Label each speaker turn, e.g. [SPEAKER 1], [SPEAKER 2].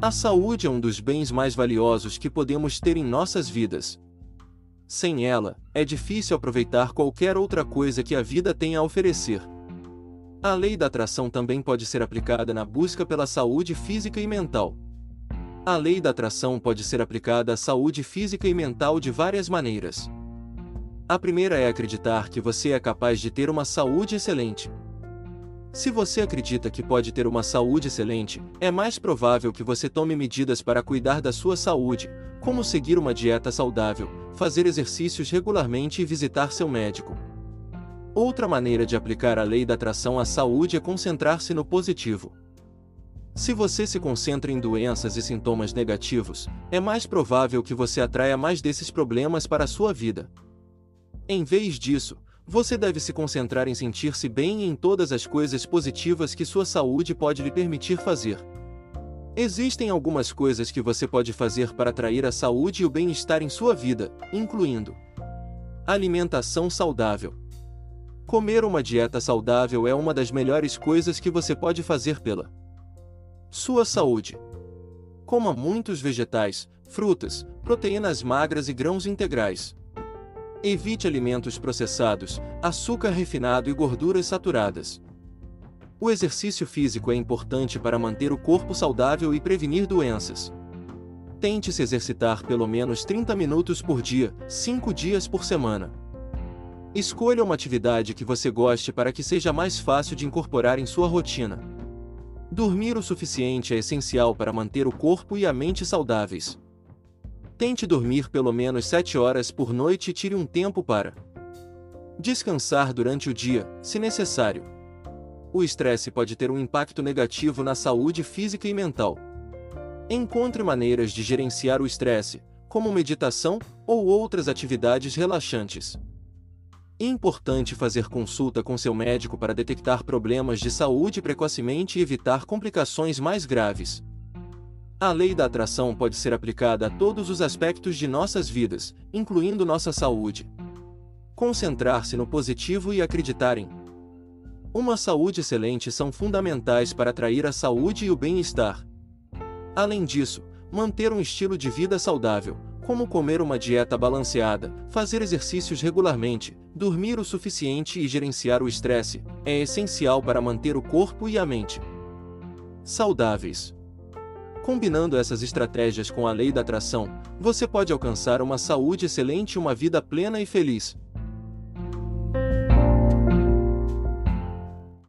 [SPEAKER 1] A saúde é um dos bens mais valiosos que podemos ter em nossas vidas. Sem ela, é difícil aproveitar qualquer outra coisa que a vida tem a oferecer. A lei da atração também pode ser aplicada na busca pela saúde física e mental. A lei da atração pode ser aplicada à saúde física e mental de várias maneiras. A primeira é acreditar que você é capaz de ter uma saúde excelente. Se você acredita que pode ter uma saúde excelente, é mais provável que você tome medidas para cuidar da sua saúde, como seguir uma dieta saudável, fazer exercícios regularmente e visitar seu médico. Outra maneira de aplicar a lei da atração à saúde é concentrar-se no positivo. Se você se concentra em doenças e sintomas negativos, é mais provável que você atraia mais desses problemas para a sua vida. Em vez disso, você deve se concentrar em sentir-se bem e em todas as coisas positivas que sua saúde pode lhe permitir fazer. Existem algumas coisas que você pode fazer para atrair a saúde e o bem-estar em sua vida, incluindo alimentação saudável. Comer uma dieta saudável é uma das melhores coisas que você pode fazer pela sua saúde. Coma muitos vegetais, frutas, proteínas magras e grãos integrais. Evite alimentos processados, açúcar refinado e gorduras saturadas. O exercício físico é importante para manter o corpo saudável e prevenir doenças. Tente se exercitar pelo menos 30 minutos por dia, 5 dias por semana. Escolha uma atividade que você goste para que seja mais fácil de incorporar em sua rotina. Dormir o suficiente é essencial para manter o corpo e a mente saudáveis. Tente dormir pelo menos 7 horas por noite e tire um tempo para descansar durante o dia, se necessário. O estresse pode ter um impacto negativo na saúde física e mental. Encontre maneiras de gerenciar o estresse, como meditação ou outras atividades relaxantes. É importante fazer consulta com seu médico para detectar problemas de saúde precocemente e evitar complicações mais graves. A lei da atração pode ser aplicada a todos os aspectos de nossas vidas, incluindo nossa saúde. Concentrar-se no positivo e acreditar em uma saúde excelente são fundamentais para atrair a saúde e o bem-estar. Além disso, manter um estilo de vida saudável, como comer uma dieta balanceada, fazer exercícios regularmente, dormir o suficiente e gerenciar o estresse, é essencial para manter o corpo e a mente saudáveis. Combinando essas estratégias com a lei da atração, você pode alcançar uma saúde excelente e uma vida plena e feliz.